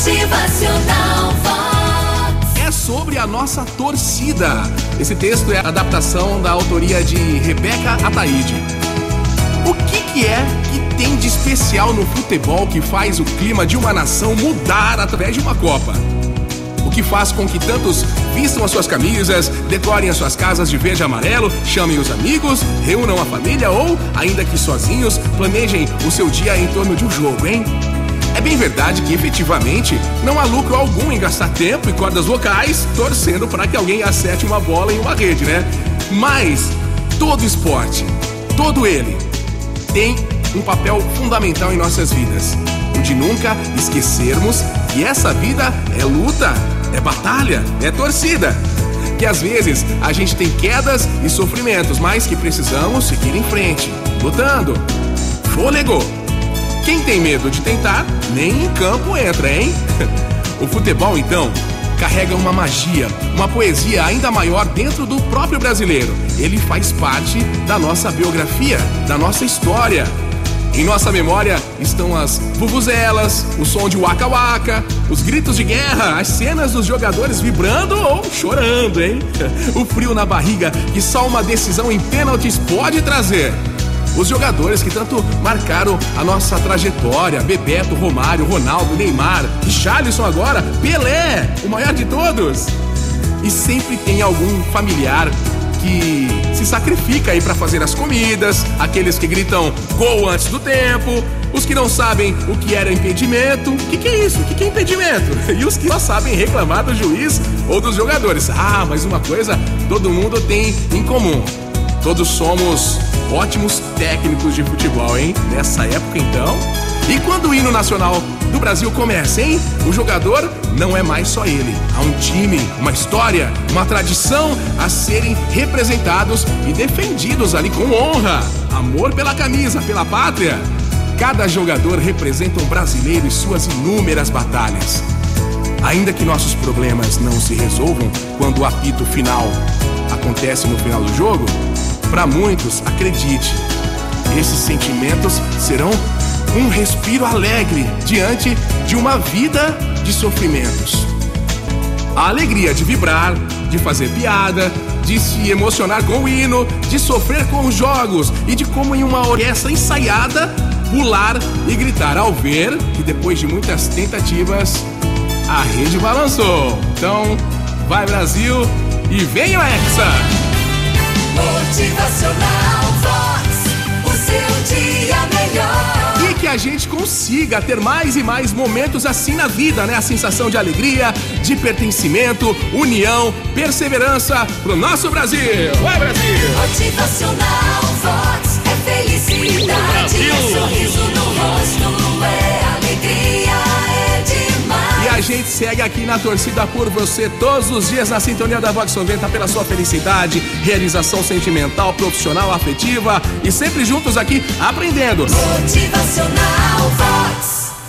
Motivacional Vox. É sobre a nossa torcida. Esse texto é a adaptação da autoria de Rebeca Ataíde. O que, que é que tem de especial no futebol que faz o clima de uma nação mudar através de uma Copa? O que faz com que tantos vistam as suas camisas, decorem as suas casas de verde e amarelo, chamem os amigos, reúnam a família ou, ainda que sozinhos, planejem o seu dia em torno de um jogo, hein? É bem verdade que efetivamente não há lucro algum em gastar tempo e cordas vocais torcendo para que alguém acerte uma bola em uma rede, né? Mas todo esporte, todo ele, tem um papel fundamental em nossas vidas. O de nunca esquecermos que essa vida é luta, é batalha, é torcida. Que às vezes a gente tem quedas e sofrimentos, mas que precisamos seguir em frente, lutando. Fôlego! Quem tem medo de tentar, nem em campo entra, hein? O futebol, então, carrega uma magia, uma poesia ainda maior dentro do próprio brasileiro. Ele faz parte da nossa biografia, da nossa história. Em nossa memória estão as vuvuzelas, o som de waka waka, os gritos de guerra, as cenas dos jogadores vibrando ou chorando, hein? O frio na barriga que só uma decisão em pênaltis pode trazer. Os jogadores que tanto marcaram a nossa trajetória: Bebeto, Romário, Ronaldo, Neymar, Richarlison agora, Pelé, o maior de todos. E sempre tem algum familiar que se sacrifica aí para fazer as comidas, aqueles que gritam gol antes do tempo, os que não sabem o que era impedimento. O que, que é isso? O que, que é impedimento? E os que só sabem reclamar do juiz ou dos jogadores. Ah, mas uma coisa todo mundo tem em comum. Todos somos ótimos técnicos de futebol, hein? Nessa época, então. E quando o hino nacional do Brasil começa, hein? O jogador não é mais só ele. Há um time, uma história, uma tradição a serem representados e defendidos ali com honra. Amor pela camisa, pela pátria. Cada jogador representa um brasileiro e suas inúmeras batalhas. Ainda que nossos problemas não se resolvam quando o apito final acontece no final do jogo, para muitos, acredite, esses sentimentos serão um respiro alegre diante de uma vida de sofrimentos. A alegria de vibrar, de fazer piada, de se emocionar com o hino, de sofrer com os jogos e de como em uma orquestra ensaiada pular e gritar ao ver que depois de muitas tentativas a rede balançou. Então, vai Brasil e vem Hexa! Motivacional Vox. O seu dia melhor. E que a gente consiga ter mais e mais momentos assim na vida, né? A sensação de alegria, de pertencimento, união, perseverança pro nosso Brasil. Vai, Brasil! Motivacional gente segue aqui na torcida por você todos os dias na sintonia da Vox 90 pela sua felicidade, realização sentimental, profissional, afetiva e sempre juntos aqui aprendendo. Motivacional Vox.